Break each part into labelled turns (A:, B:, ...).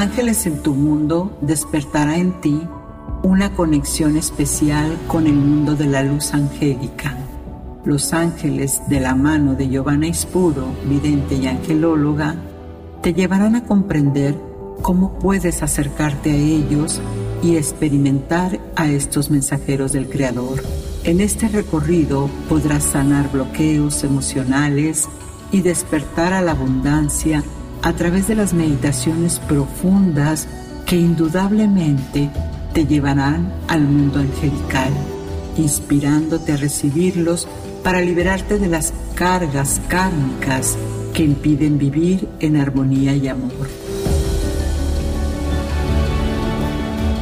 A: Ángeles en tu mundo despertará en ti una conexión especial con el mundo de la luz angélica. Los ángeles de la mano de Giovanna Ispuro, vidente y angelóloga, te llevarán a comprender cómo puedes acercarte a ellos y experimentar a estos mensajeros del Creador. En este recorrido podrás sanar bloqueos emocionales y despertar a la abundancia a través de las meditaciones profundas que indudablemente te llevarán al mundo angelical, inspirándote a recibirlos para liberarte de las cargas kármicas que impiden vivir en armonía y amor.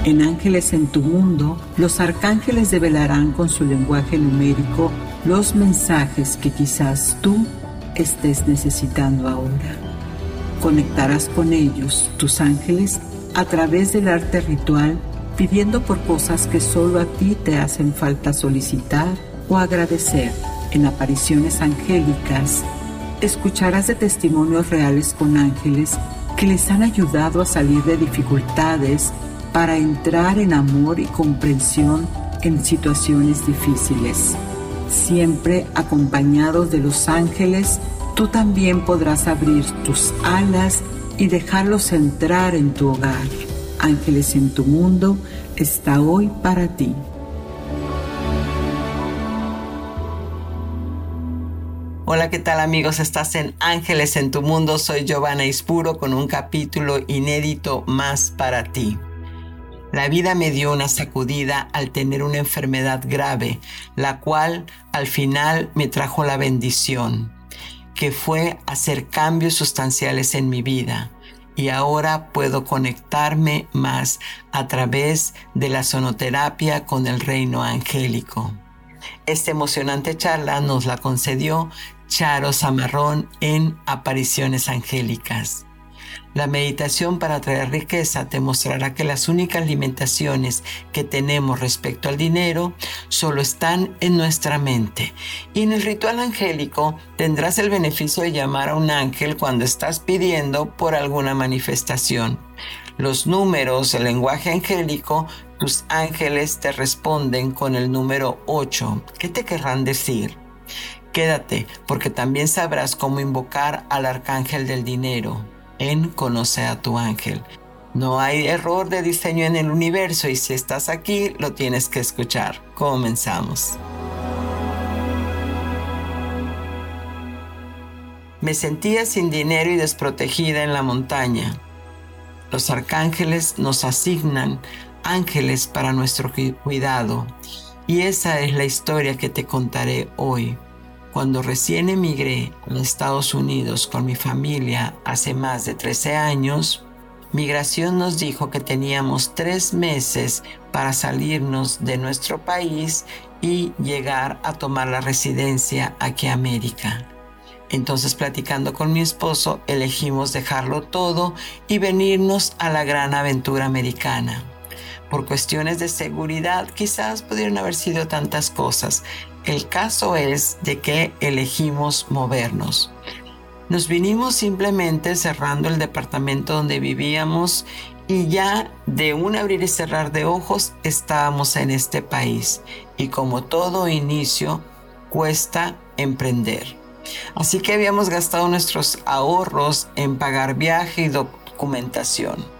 A: En Ángeles en tu mundo, los arcángeles develarán con su lenguaje numérico los mensajes que quizás tú estés necesitando ahora. Conectarás con ellos, tus ángeles, a través del arte ritual, pidiendo por cosas que solo a ti te hacen falta solicitar o agradecer. En apariciones angélicas, escucharás de testimonios reales con ángeles que les han ayudado a salir de dificultades para entrar en amor y comprensión en situaciones difíciles. Siempre acompañados de los ángeles, tú también podrás abrir tus alas y dejarlos entrar en tu hogar. Ángeles en tu mundo está hoy para ti.
B: Hola, ¿qué tal amigos? Estás en Ángeles en tu mundo. Soy Giovanna Ispuro con un capítulo inédito más para ti. La vida me dio una sacudida al tener una enfermedad grave, la cual al final me trajo la bendición, que fue hacer cambios sustanciales en mi vida. Y ahora puedo conectarme más a través de la sonoterapia con el reino angélico. Esta emocionante charla nos la concedió Charo Zamarrón en Apariciones Angélicas. La meditación para traer riqueza te mostrará que las únicas limitaciones que tenemos respecto al dinero solo están en nuestra mente. Y en el ritual angélico tendrás el beneficio de llamar a un ángel cuando estás pidiendo por alguna manifestación. Los números, el lenguaje angélico, tus ángeles te responden con el número 8. ¿Qué te querrán decir? Quédate, porque también sabrás cómo invocar al arcángel del dinero en Conoce a tu ángel. No hay error de diseño en el universo y si estás aquí lo tienes que escuchar. Comenzamos. Me sentía sin dinero y desprotegida en la montaña. Los arcángeles nos asignan ángeles para nuestro cuidado y esa es la historia que te contaré hoy. Cuando recién emigré a Estados Unidos con mi familia hace más de 13 años, Migración nos dijo que teníamos tres meses para salirnos de nuestro país y llegar a tomar la residencia aquí a América. Entonces platicando con mi esposo elegimos dejarlo todo y venirnos a la gran aventura americana. Por cuestiones de seguridad quizás pudieron haber sido tantas cosas, el caso es de que elegimos movernos. Nos vinimos simplemente cerrando el departamento donde vivíamos y ya de un abrir y cerrar de ojos estábamos en este país. Y como todo inicio, cuesta emprender. Así que habíamos gastado nuestros ahorros en pagar viaje y documentación.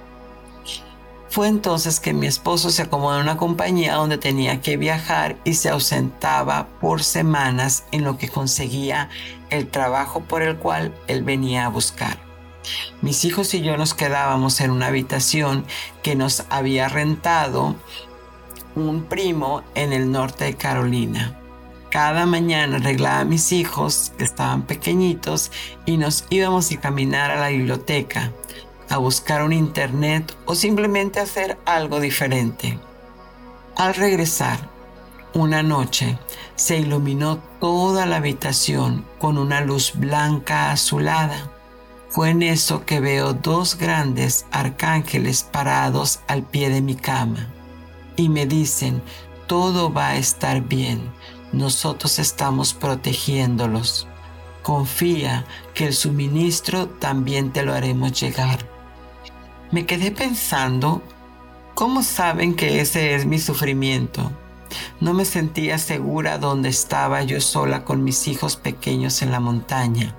B: Fue entonces que mi esposo se acomodó en una compañía donde tenía que viajar y se ausentaba por semanas en lo que conseguía el trabajo por el cual él venía a buscar. Mis hijos y yo nos quedábamos en una habitación que nos había rentado un primo en el norte de Carolina. Cada mañana arreglaba a mis hijos, que estaban pequeñitos, y nos íbamos a caminar a la biblioteca a buscar un internet o simplemente hacer algo diferente. Al regresar, una noche se iluminó toda la habitación con una luz blanca azulada. Fue en eso que veo dos grandes arcángeles parados al pie de mi cama y me dicen, todo va a estar bien, nosotros estamos protegiéndolos. Confía que el suministro también te lo haremos llegar. Me quedé pensando, ¿cómo saben que ese es mi sufrimiento? No me sentía segura donde estaba yo sola con mis hijos pequeños en la montaña.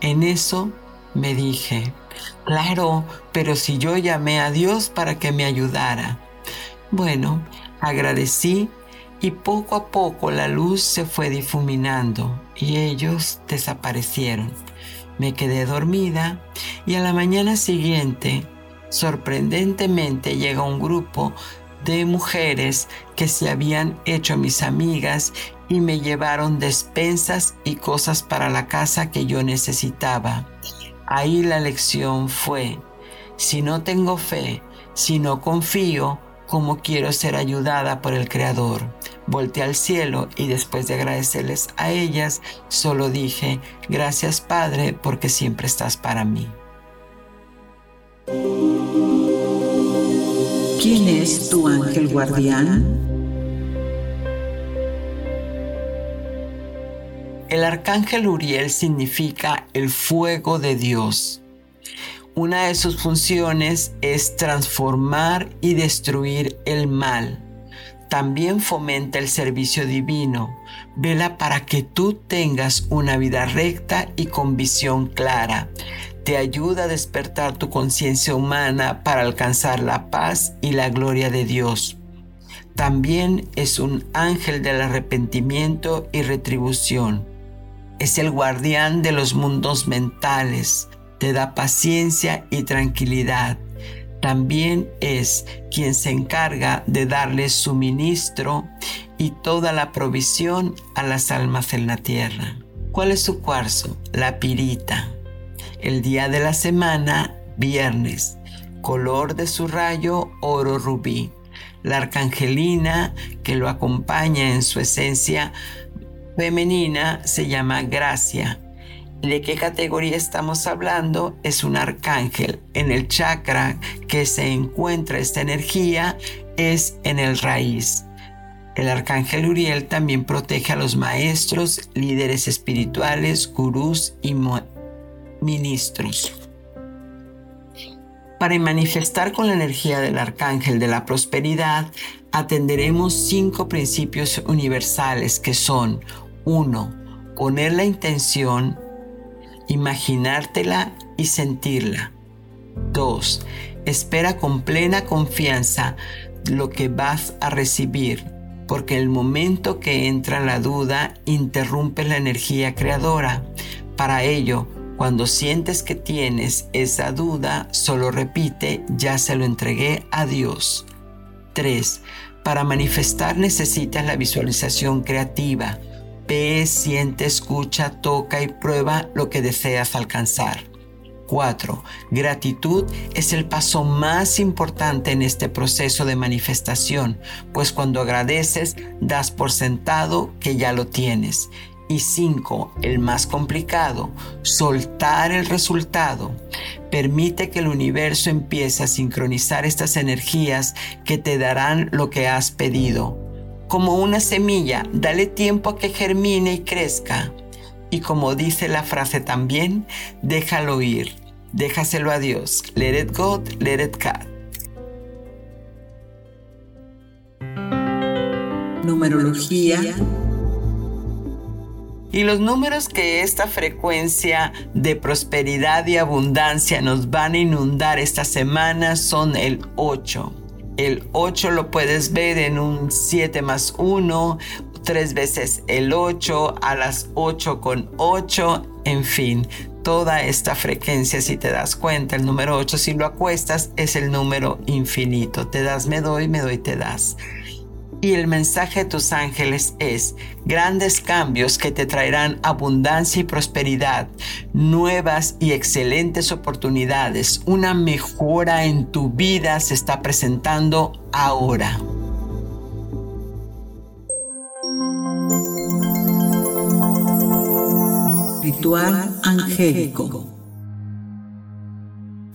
B: En eso me dije, claro, pero si yo llamé a Dios para que me ayudara. Bueno, agradecí y poco a poco la luz se fue difuminando y ellos desaparecieron. Me quedé dormida y a la mañana siguiente, sorprendentemente, llega un grupo de mujeres que se habían hecho mis amigas y me llevaron despensas y cosas para la casa que yo necesitaba. Ahí la lección fue, si no tengo fe, si no confío, ¿cómo quiero ser ayudada por el Creador? Volté al cielo y después de agradecerles a ellas, solo dije, gracias Padre, porque siempre estás para mí.
A: ¿Quién es tu ángel guardián?
B: El arcángel Uriel significa el fuego de Dios. Una de sus funciones es transformar y destruir el mal también fomenta el servicio divino. Vela para que tú tengas una vida recta y con visión clara. Te ayuda a despertar tu conciencia humana para alcanzar la paz y la gloria de Dios. También es un ángel del arrepentimiento y retribución. Es el guardián de los mundos mentales. Te da paciencia y tranquilidad también es quien se encarga de darle suministro y toda la provisión a las almas en la tierra. ¿Cuál es su cuarzo? La pirita. El día de la semana, viernes. Color de su rayo, oro rubí. La arcangelina que lo acompaña en su esencia femenina se llama Gracia ¿De qué categoría estamos hablando? Es un arcángel. En el chakra que se encuentra esta energía es en el raíz. El arcángel Uriel también protege a los maestros, líderes espirituales, gurús y ministros. Para manifestar con la energía del arcángel de la prosperidad, atenderemos cinco principios universales que son 1. Poner la intención imaginártela y sentirla. 2. Espera con plena confianza lo que vas a recibir, porque el momento que entra la duda interrumpe la energía creadora. Para ello, cuando sientes que tienes esa duda, solo repite, ya se lo entregué a Dios. 3. Para manifestar necesitas la visualización creativa Ve, siente, escucha, toca y prueba lo que deseas alcanzar. 4. Gratitud es el paso más importante en este proceso de manifestación, pues cuando agradeces das por sentado que ya lo tienes. Y 5. El más complicado, soltar el resultado. Permite que el universo empiece a sincronizar estas energías que te darán lo que has pedido como una semilla, dale tiempo a que germine y crezca. Y como dice la frase también, déjalo ir, déjaselo a Dios. Let it go, let it cut.
A: Numerología.
B: Y los números que esta frecuencia de prosperidad y abundancia nos van a inundar esta semana son el 8, el 8 lo puedes ver en un 7 más 1, tres veces el 8, a las 8 con 8, en fin, toda esta frecuencia, si te das cuenta, el número 8, si lo acuestas, es el número infinito. Te das, me doy, me doy, te das. Y el mensaje de tus ángeles es grandes cambios que te traerán abundancia y prosperidad, nuevas y excelentes oportunidades. Una mejora en tu vida se está presentando ahora.
A: Ritual angélico.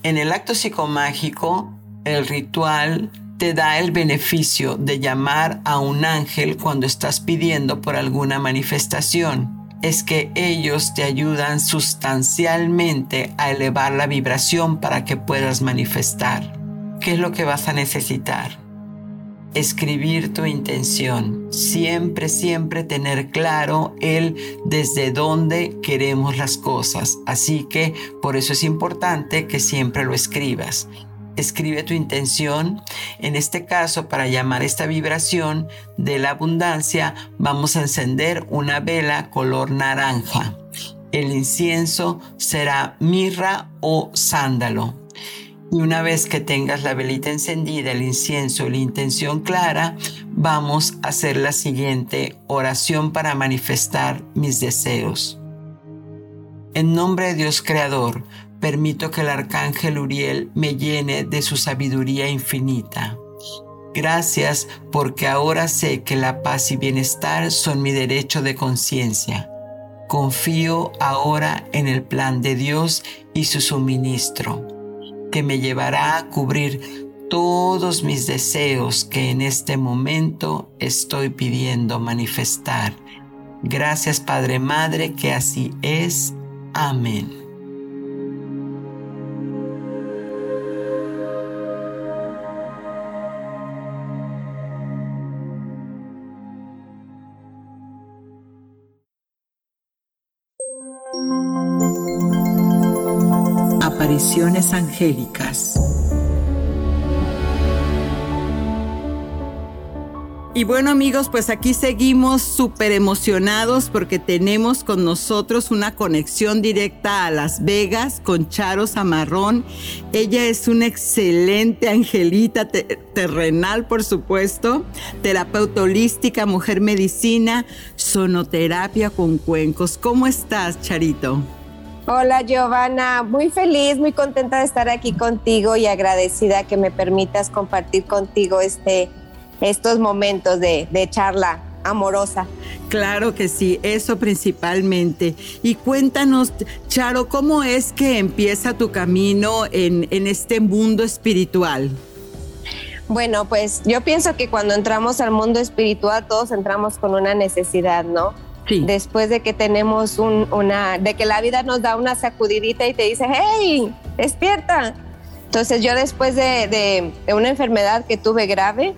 B: En el acto psicomágico, el ritual te da el beneficio de llamar a un ángel cuando estás pidiendo por alguna manifestación. es que ellos te ayudan sustancialmente a elevar la vibración para que puedas manifestar. ¿Qué es lo que vas a necesitar? Escribir tu intención. Siempre, siempre tener claro el desde dónde queremos las cosas. Así que por eso es importante que siempre lo escribas escribe tu intención. En este caso, para llamar esta vibración de la abundancia, vamos a encender una vela color naranja. El incienso será mirra o sándalo. Y una vez que tengas la velita encendida, el incienso la intención clara, vamos a hacer la siguiente oración para manifestar mis deseos. En nombre de Dios Creador, permito que el arcángel Uriel me llene de su sabiduría infinita. Gracias porque ahora sé que la paz y bienestar son mi derecho de conciencia. Confío ahora en el plan de Dios y su suministro, que me llevará a cubrir todos mis deseos que en este momento estoy pidiendo manifestar. Gracias Padre Madre, que así es. Amén.
A: Angélicas. Y bueno amigos, pues aquí seguimos súper emocionados porque tenemos con nosotros una conexión directa a Las Vegas con Charo Zamarrón. Ella es una excelente angelita terrenal, por supuesto, terapeuta holística, mujer medicina, sonoterapia con cuencos. ¿Cómo estás, Charito?
C: Hola Giovanna, muy feliz, muy contenta de estar aquí contigo y agradecida que me permitas compartir contigo este estos momentos de, charla amorosa.
A: Claro que sí, eso principalmente. Y cuéntanos, Charo, ¿cómo es que empieza tu camino en, este mundo espiritual?
C: Bueno, pues yo pienso que cuando entramos al mundo espiritual todos entramos con una necesidad, ¿no? Sí. Después de que tenemos una, de que la vida nos da una sacudidita y te dice, hey, despierta. Entonces yo después de una enfermedad que tuve grave,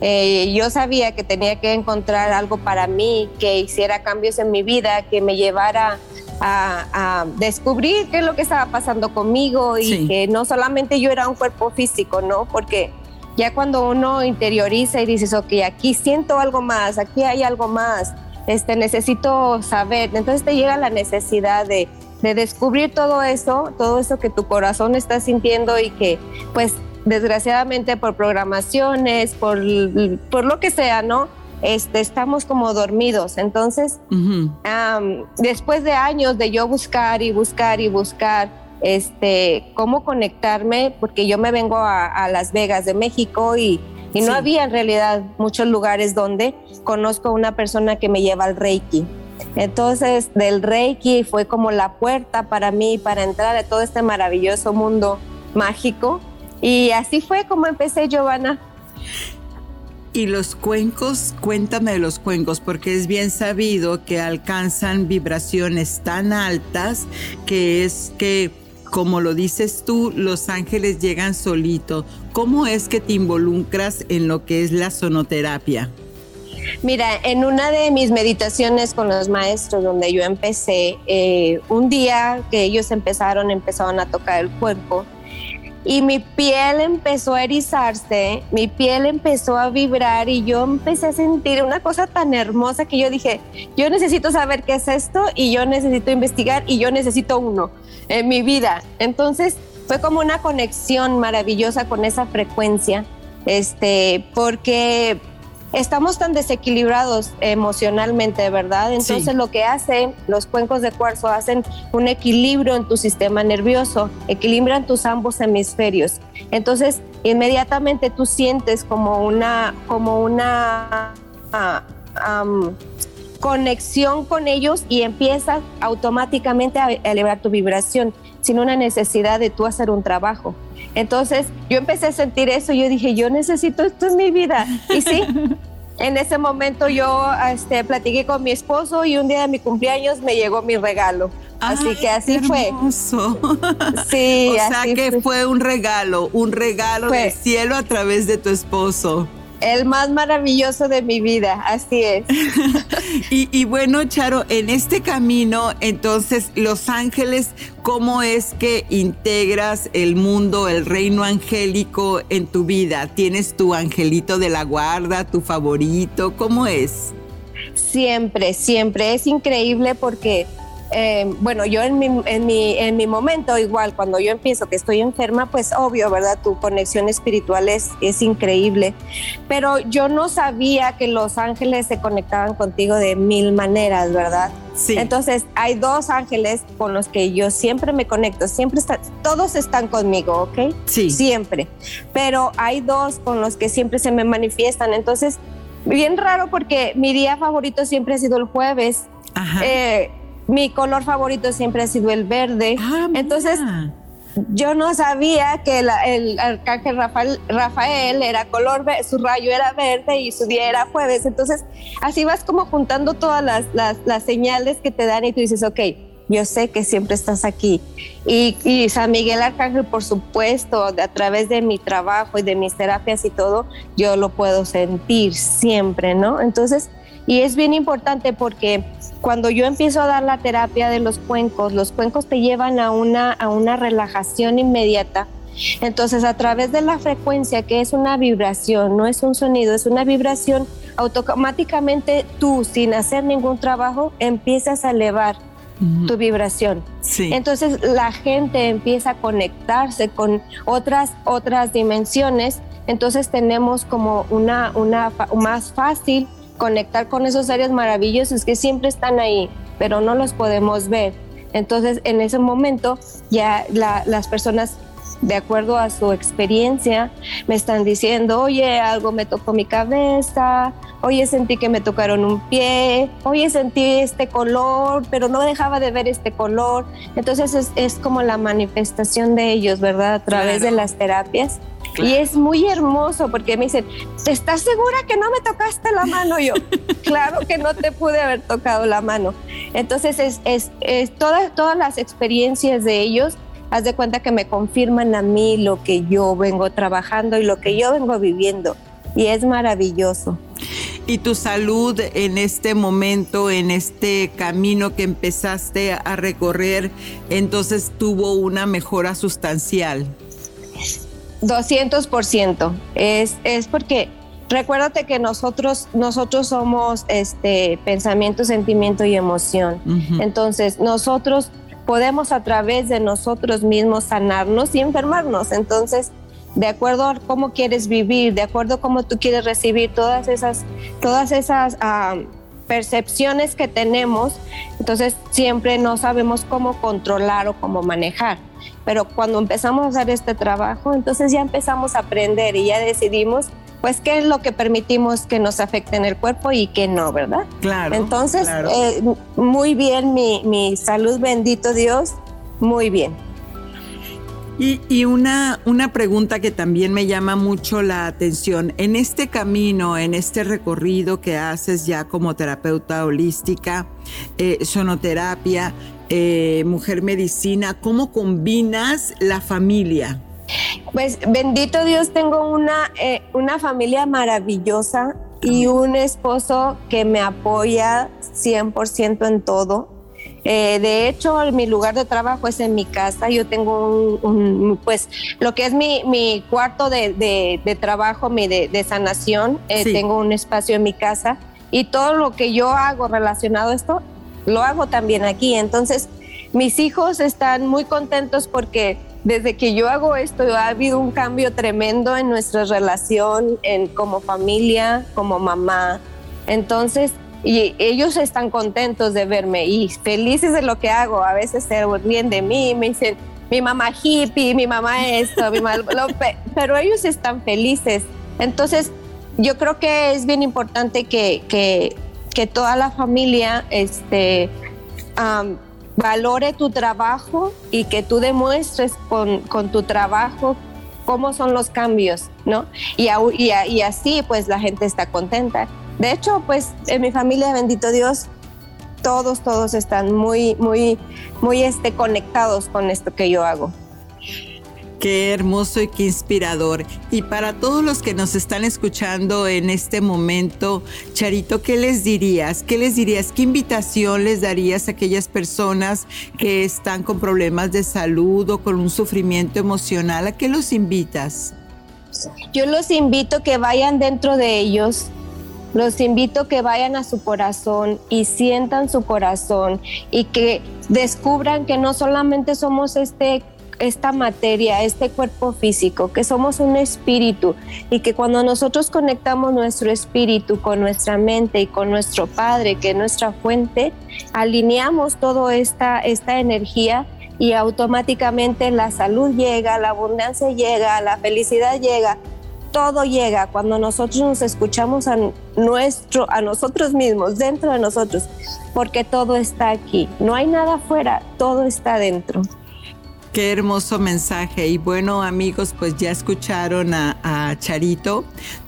C: eh, yo sabía que tenía que encontrar algo para mí, que hiciera cambios en mi vida, que me llevara a, descubrir qué es lo que estaba pasando conmigo y que no solamente yo era un cuerpo físico, ¿no? Porque ya cuando uno interioriza y dices, ok, aquí siento algo más, aquí hay algo más, este, necesito saber, entonces te llega la necesidad de, de descubrir todo eso, todo eso que tu corazón está sintiendo y que pues desgraciadamente por programaciones, por, por lo que sea, ¿no? Este, estamos como dormidos. Entonces, después de años de yo buscar y buscar y buscar este, cómo conectarme, porque yo me vengo a, Las Vegas de México y, y no había en realidad muchos lugares donde conozco a una persona que me lleva al Reiki. Entonces, del Reiki fue como la puerta para mí para entrar a todo este maravilloso mundo mágico y así fue como empecé, Giovanna.
A: Y los cuencos, cuéntame de los cuencos, porque es bien sabido que alcanzan vibraciones tan altas que es que, como lo dices tú, los ángeles llegan solito. ¿Cómo es que te involucras en lo que es la sonoterapia?
C: Mira, en una de mis meditaciones con los maestros donde yo empecé, eh, un día que ellos empezaron, empezaron a tocar el cuerpo y mi piel empezó a erizarse, mi piel empezó a vibrar y yo empecé a sentir una cosa tan hermosa que yo dije, yo necesito saber qué es esto y yo necesito investigar y yo necesito uno en mi vida. Entonces fue como una conexión maravillosa con esa frecuencia, este, porque estamos tan desequilibrados emocionalmente, ¿verdad? Entonces lo que hacen los cuencos de cuarzo hacen un equilibrio en tu sistema nervioso, equilibran tus ambos hemisferios. Entonces inmediatamente tú sientes como una, como una ah, conexión con ellos y empiezas automáticamente a elevar tu vibración sin una necesidad de tú hacer un trabajo. Entonces yo empecé a sentir eso, yo dije, yo necesito esto en mi vida. Y sí, en ese momento yo este, platiqué con mi esposo y un día de mi cumpleaños me llegó mi regalo. Así que así fue.
A: Sí, o sea que fue. un regalo, un regalo del cielo a través de tu esposo.
C: El más maravilloso de mi vida, así es.
A: y, bueno, Charo, en este camino, entonces, Los Ángeles, ¿cómo es que integras el mundo, el reino angélico en tu vida? ¿Tienes tu angelito de la guarda, tu favorito? ¿Cómo es?
C: Siempre, siempre. Es increíble porque eh, bueno, yo en mi, en, mi, en mi momento, igual, cuando yo empiezo que estoy enferma, pues obvio, ¿verdad? Tu conexión espiritual es, es increíble. Pero yo no sabía que los ángeles se conectaban contigo de mil maneras, ¿verdad? Sí. Entonces, hay dos ángeles con los que yo siempre me conecto, siempre están, todos están conmigo, ¿ok? Sí. Siempre. Pero hay dos con los que siempre se me manifiestan. Entonces, bien raro porque mi día favorito siempre ha sido el jueves. Ajá. Eh, mi color favorito siempre ha sido el verde. Ah, Entonces, yo no sabía que el arcángel Rafael, Rafael, era color, su rayo era verde y su día era jueves. Entonces, así vas como juntando todas las, las, señales que te dan y tú dices, ok, yo sé que siempre estás aquí. Y, y, San Miguel Arcángel, por supuesto, a través de mi trabajo y de mis terapias y todo, yo lo puedo sentir siempre, ¿no? Entonces, y es bien importante porque cuando yo empiezo a dar la terapia de los cuencos, los cuencos te llevan a una, a una relajación inmediata. Entonces, a través de la frecuencia, que es una vibración, no es un sonido, es una vibración, automáticamente tú, sin hacer ningún trabajo, empiezas a elevar tu vibración. Entonces, la gente empieza a conectarse con otras, otras dimensiones. Entonces, tenemos como una, una más fácil conectar con esos seres maravillosos que siempre están ahí, pero no los podemos ver. Entonces, en ese momento, ya las personas, de acuerdo a su experiencia, me están diciendo, oye, algo me tocó mi cabeza, oye, sentí que me tocaron un pie, oye, sentí este color, pero no dejaba de ver este color. Entonces, es, como la manifestación de ellos, ¿verdad? A través de las terapias. Y es muy hermoso porque me dicen, ¿estás segura que no me tocaste la mano? Yo, claro que no te pude haber tocado la mano. Entonces, es, es, todas, todas las experiencias de ellos, haz de cuenta que me confirman a mí lo que yo vengo trabajando y lo que yo vengo viviendo. Y es maravilloso.
A: Y tu salud en este momento, en este camino que empezaste a recorrer, entonces tuvo una mejora sustancial.
C: 200%. Es, es porque recuérdate que nosotros, nosotros somos este, pensamiento, sentimiento y emoción. Entonces, nosotros podemos a través de nosotros mismos sanarnos y enfermarnos. Entonces, de acuerdo a cómo quieres vivir, de acuerdo a cómo tú quieres recibir todas esas, todas esas percepciones que tenemos, entonces siempre no sabemos cómo controlar o cómo manejar. Pero cuando empezamos a hacer este trabajo, entonces ya empezamos a aprender y ya decidimos pues qué es lo que permitimos que nos afecte en el cuerpo y qué no, ¿verdad?
A: Claro.
C: Entonces, eh, muy bien mi, mi salud, bendito Dios, muy bien.
A: Y, una, una, pregunta que también me llama mucho la atención. En este camino, en este recorrido que haces ya como terapeuta holística, eh, sonoterapia, eh, mujer medicina, ¿cómo combinas la familia?
C: Pues bendito Dios, tengo una, eh, una familia maravillosa y un esposo que me apoya 100% en todo eh, de hecho, mi lugar de trabajo es en mi casa. Yo tengo un, pues, lo que es mi, mi cuarto de, de, trabajo, mi de, sanación. Eh, tengo un espacio en mi casa y todo lo que yo hago relacionado a esto, lo hago también aquí. Entonces, mis hijos están muy contentos porque desde que yo hago esto ha habido un cambio tremendo en nuestra relación, en como familia, como mamá. Entonces, y ellos están contentos de verme y felices de lo que hago. A veces se ríen de mí, me dicen, mi mamá hippie, mi mamá esto, mi mamá pero ellos están felices. Entonces, yo creo que es bien importante que, que, que toda la familia este, valore tu trabajo y que tú demuestres con, con tu trabajo cómo son los cambios, ¿no? Y, y, y así pues la gente está contenta. De hecho, pues en mi familia, bendito Dios, todos, todos están muy, muy, muy este, conectados con esto que yo hago.
B: Qué hermoso y qué inspirador. Y para todos los que nos están escuchando en este momento, Charito, ¿qué les dirías? ¿Qué les dirías? ¿Qué invitación les darías a aquellas personas que están con problemas de salud o con un sufrimiento emocional? ¿A qué los invitas?
C: Yo los invito que vayan dentro de ellos, los invito que vayan a su corazón y sientan su corazón y que descubran que no solamente somos este esta materia, este cuerpo físico, que somos un espíritu y que cuando nosotros conectamos nuestro espíritu con nuestra mente y con nuestro Padre, que es nuestra fuente, alineamos toda esta, esta energía y automáticamente la salud llega, la abundancia llega, la felicidad llega, todo llega cuando nosotros nos escuchamos a nuestro a nosotros mismos, dentro de nosotros, porque todo está aquí. No hay nada afuera, todo está dentro.
B: Qué hermoso mensaje. Y bueno, amigos, pues ya escucharon a, Charito.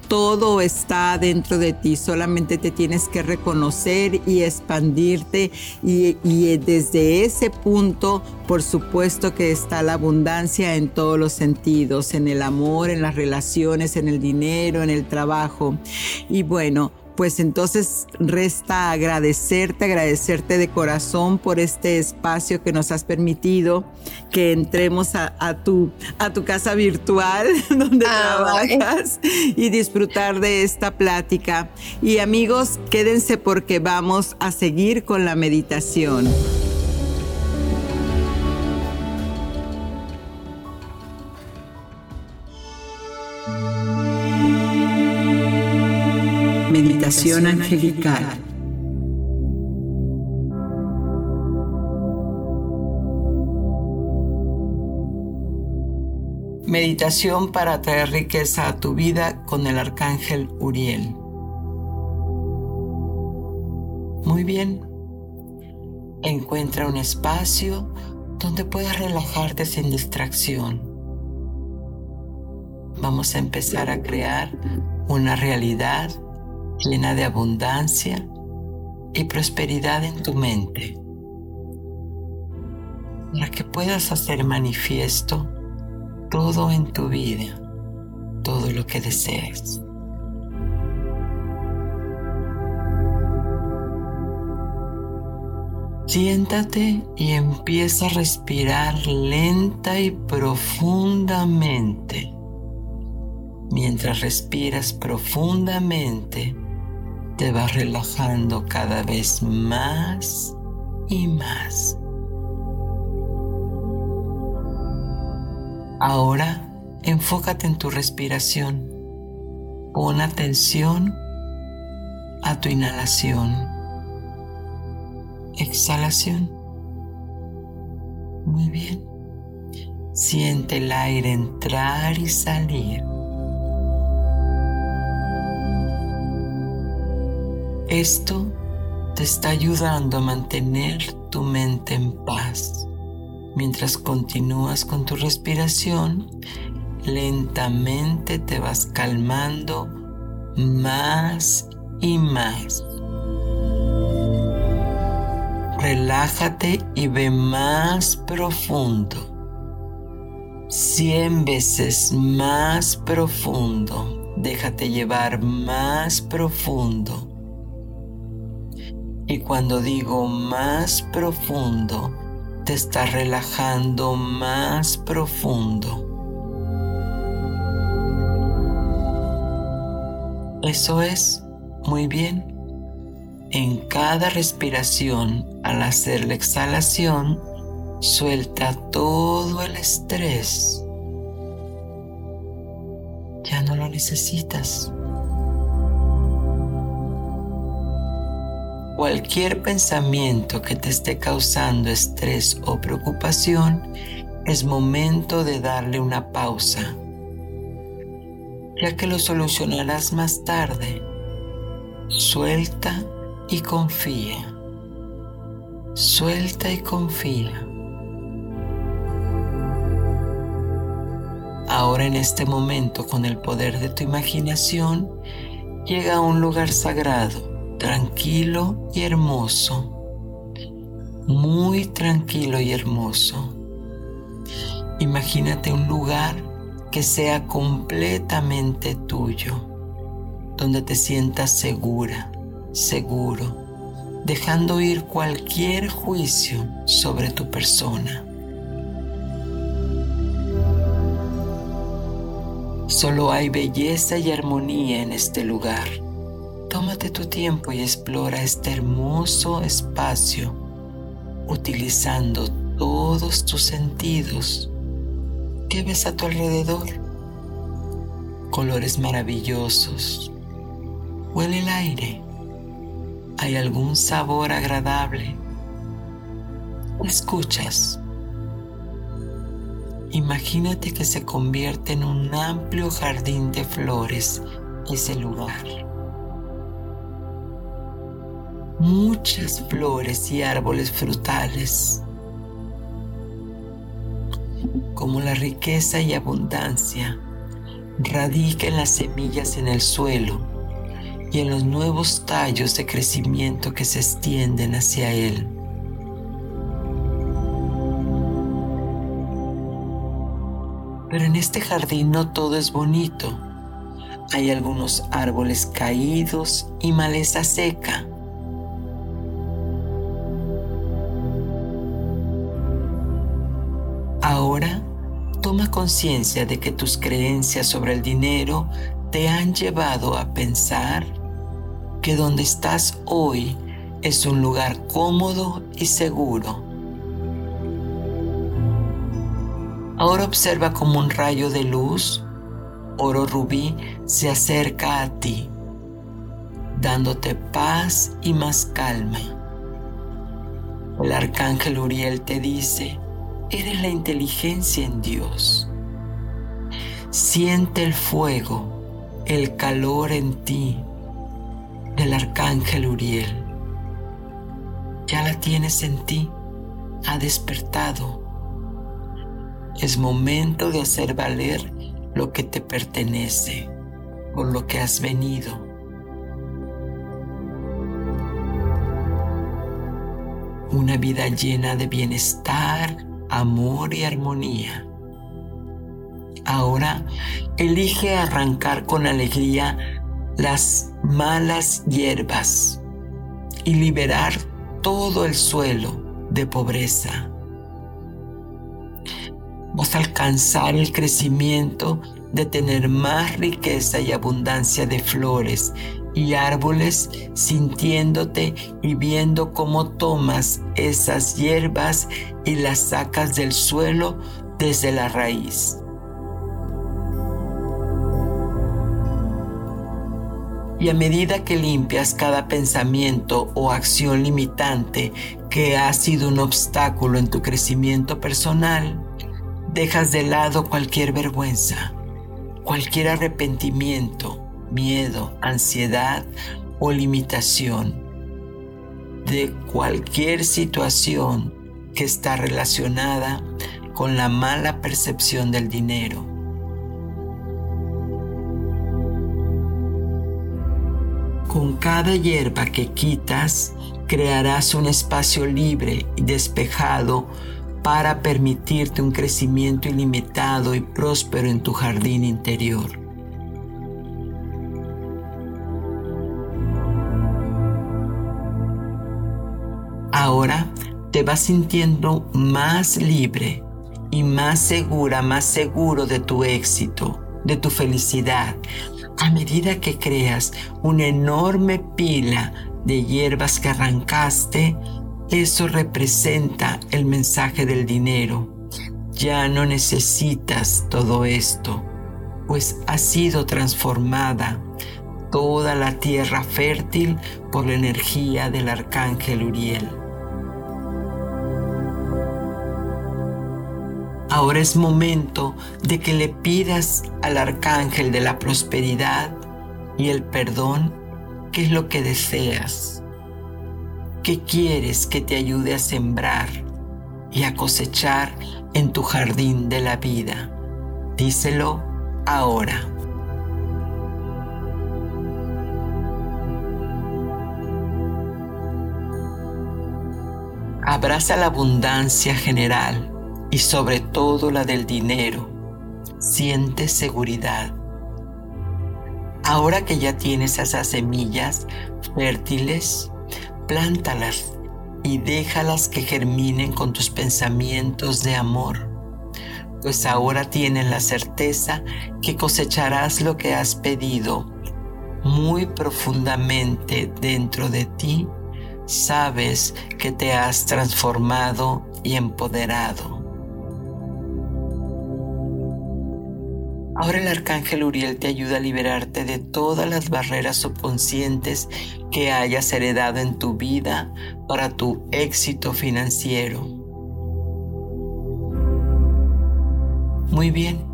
B: Todo está dentro de ti, solamente te tienes que reconocer y expandirte y, y desde ese punto, por supuesto que está la abundancia en todos los sentidos, en el amor, en las relaciones, en el dinero, en el trabajo. Y bueno, pues entonces resta agradecerte, agradecerte de corazón por este espacio que nos has permitido que entremos a, tu, a tu casa virtual donde trabajas y disfrutar de esta plática. Y amigos, quédense porque vamos a seguir con la meditación. Meditación angelical. Meditación para traer riqueza a tu vida con el arcángel Uriel. Muy bien. Encuentra un espacio donde puedas relajarte sin distracción. Vamos a empezar a crear una realidad llena de abundancia y prosperidad en tu mente, para que puedas hacer manifiesto todo en tu vida, todo lo que desees. Siéntate y empieza a respirar lenta y profundamente. Mientras respiras profundamente, te vas relajando cada vez más y más. Ahora enfócate en tu respiración. Pon atención a tu inhalación. Exhalación. Muy bien. Siente el aire entrar y salir. Esto te está ayudando a mantener tu mente en paz. Mientras continúas con tu respiración, lentamente te vas calmando más y más. Relájate y ve más profundo. Cien veces más profundo. Déjate llevar más profundo y cuando digo más profundo, te estás relajando más profundo. Eso es, muy bien. En cada respiración, al hacer la exhalación, suelta todo el estrés. Ya no lo necesitas. Cualquier pensamiento que te esté causando estrés o preocupación, es momento de darle una pausa, ya que lo solucionarás más tarde. Suelta y confía. Suelta y confía. Ahora en este momento, con el poder de tu imaginación, llega a un lugar sagrado, tranquilo y hermoso. Muy tranquilo y hermoso. Imagínate un lugar que sea completamente tuyo, donde te sientas segura, seguro, dejando ir cualquier juicio sobre tu persona. Solo hay belleza y armonía en este lugar. Tómate tu tiempo y explora este hermoso espacio utilizando todos tus sentidos. ¿Qué ves a tu alrededor? Colores maravillosos. Huele el aire. ¿Hay algún sabor agradable? ¿Escuchas? Imagínate que se convierte en un amplio jardín de flores ese lugar. Muchas flores y árboles frutales. Como la riqueza y abundancia radica en las semillas en el suelo y en los nuevos tallos de crecimiento que se extienden hacia él. Pero en este jardín no todo es bonito. Hay algunos árboles caídos y maleza seca. Conciencia de que tus creencias sobre el dinero te han llevado a pensar que donde estás hoy es un lugar cómodo y seguro Ahora observa como un rayo de luz, oro rubí, se acerca a ti, dándote paz y más calma. El arcángel Uriel te dice, eres la inteligencia en Dios. Siente el fuego, el calor en ti del arcángel Uriel. Ya la tienes en ti, ha despertado es momento de hacer valer lo que te pertenece, por lo que has venido. Una vida llena de bienestar, amor y armonía. Ahora elige arrancar con alegría las malas hierbas y liberar todo el suelo de pobreza Vas a alcanzar el crecimiento de tener más riqueza y abundancia de flores y árboles sintiéndote y viendo cómo tomas esas hierbas y las sacas del suelo desde la raíz. Y a medida que limpias cada pensamiento o acción limitante que ha sido un obstáculo en tu crecimiento personal, Dejas de lado cualquier vergüenza, cualquier arrepentimiento, miedo, ansiedad o limitación de cualquier situación que está relacionada con la mala percepción del dinero. Con cada hierba que quitas, crearás un espacio libre y despejado para permitirte un crecimiento ilimitado y próspero en tu jardín interior. Ahora te vas sintiendo más libre y más segura, más seguro de tu éxito, de tu felicidad, a medida que creas una enorme pila de hierbas que arrancaste eso representa el mensaje del dinero. Ya no necesitas todo esto, pues ha sido transformada toda la tierra fértil por la energía del arcángel Uriel. Ahora es momento de que le pidas al arcángel de la prosperidad y el perdón qué es lo que deseas, qué quieres que te ayude a sembrar y a cosechar en tu jardín de la vida. Díselo ahora. Abraza la abundancia general y sobre todo la del dinero. Siente seguridad. Ahora que ya tienes esas semillas fértiles, plántalas y déjalas que germinen con tus pensamientos de amor, pues ahora tienes la certeza que cosecharás lo que has pedido muy profundamente dentro de ti. Sabes que te has transformado y empoderado. Ahora el arcángel Uriel te ayuda a liberarte de todas las barreras subconscientes que hayas heredado en tu vida para tu éxito financiero. Muy bien.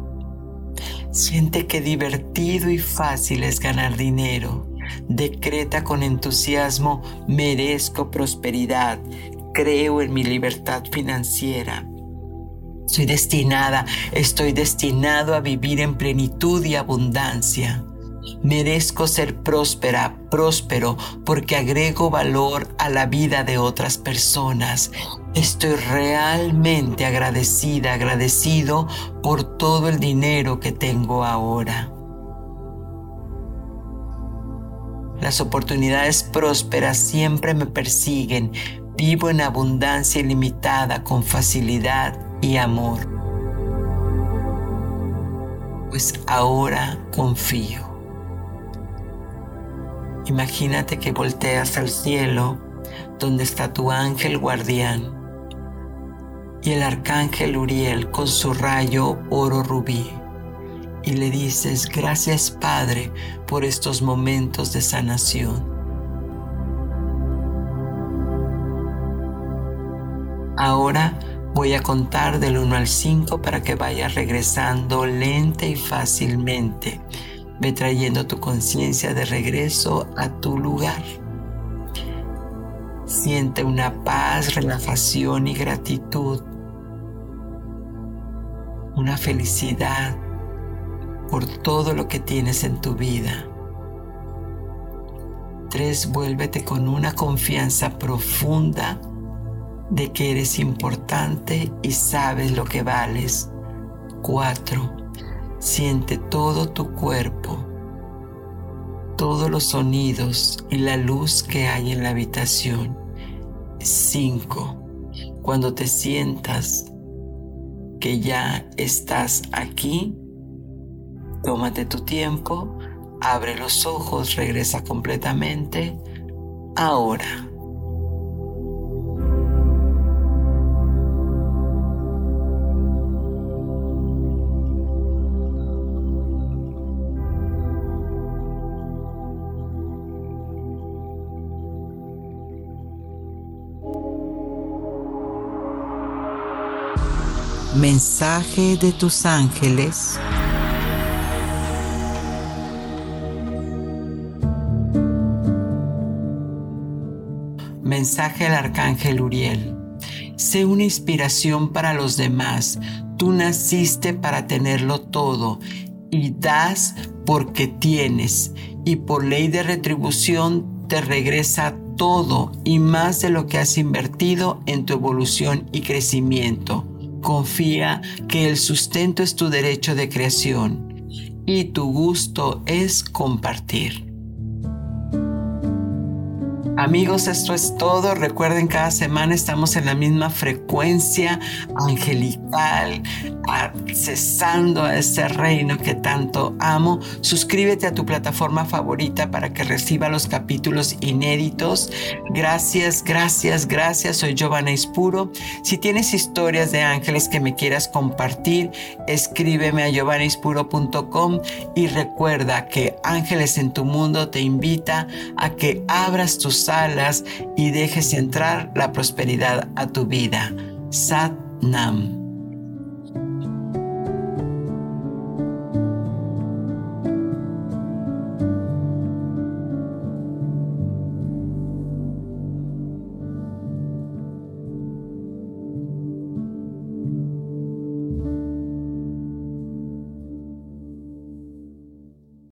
B: Siente que divertido y fácil es ganar dinero. Decreta con entusiasmo, merezco prosperidad, creo en mi libertad financiera soy destinada, estoy destinado a vivir en plenitud y abundancia. Merezco ser próspera, próspero, porque agrego valor a la vida de otras personas. Estoy realmente agradecida, agradecido por todo el dinero que tengo ahora. Las oportunidades prósperas siempre me persiguen. Vivo en abundancia ilimitada, con facilidad y amor. Pues ahora confío. Imagínate que volteas al cielo donde está tu ángel guardián y el arcángel Uriel con su rayo oro rubí. Y le dices, gracias Padre por estos momentos de sanación. Ahora Voy a contar del 1 al 5 para que vayas regresando lenta y fácilmente. Ve trayendo tu conciencia de regreso a tu lugar. Siente una paz, relajación y gratitud. Una felicidad por todo lo que tienes en tu vida. 3. Vuélvete con una confianza profunda de que eres importante y sabes lo que vales. 4. Siente todo tu cuerpo, todos los sonidos y la luz que hay en la habitación. 5. Cuando te sientas que ya estás aquí, tómate tu tiempo, abre los ojos, regresa completamente. Ahora.
A: Mensaje de tus ángeles.
B: Mensaje del arcángel Uriel. Sé una inspiración para los demás. Tú naciste para tenerlo todo y das porque tienes y por ley de retribución te regresa todo y más de lo que has invertido en tu evolución y crecimiento. Confía que el sustento es tu derecho de creación y tu gusto es compartir. Amigos, esto es todo. Recuerden, cada semana estamos en la misma frecuencia angelical, accesando a este reino que tanto amo. Suscríbete a tu plataforma favorita para que reciba los capítulos inéditos. Gracias, gracias, gracias. Soy Giovanna Ispuro. Si tienes historias de ángeles que me quieras compartir, escríbeme a giovannaispuro.com y recuerda que Ángeles en tu Mundo te invita a que abras tus alas y dejes entrar la prosperidad a tu vida. Sat Nam.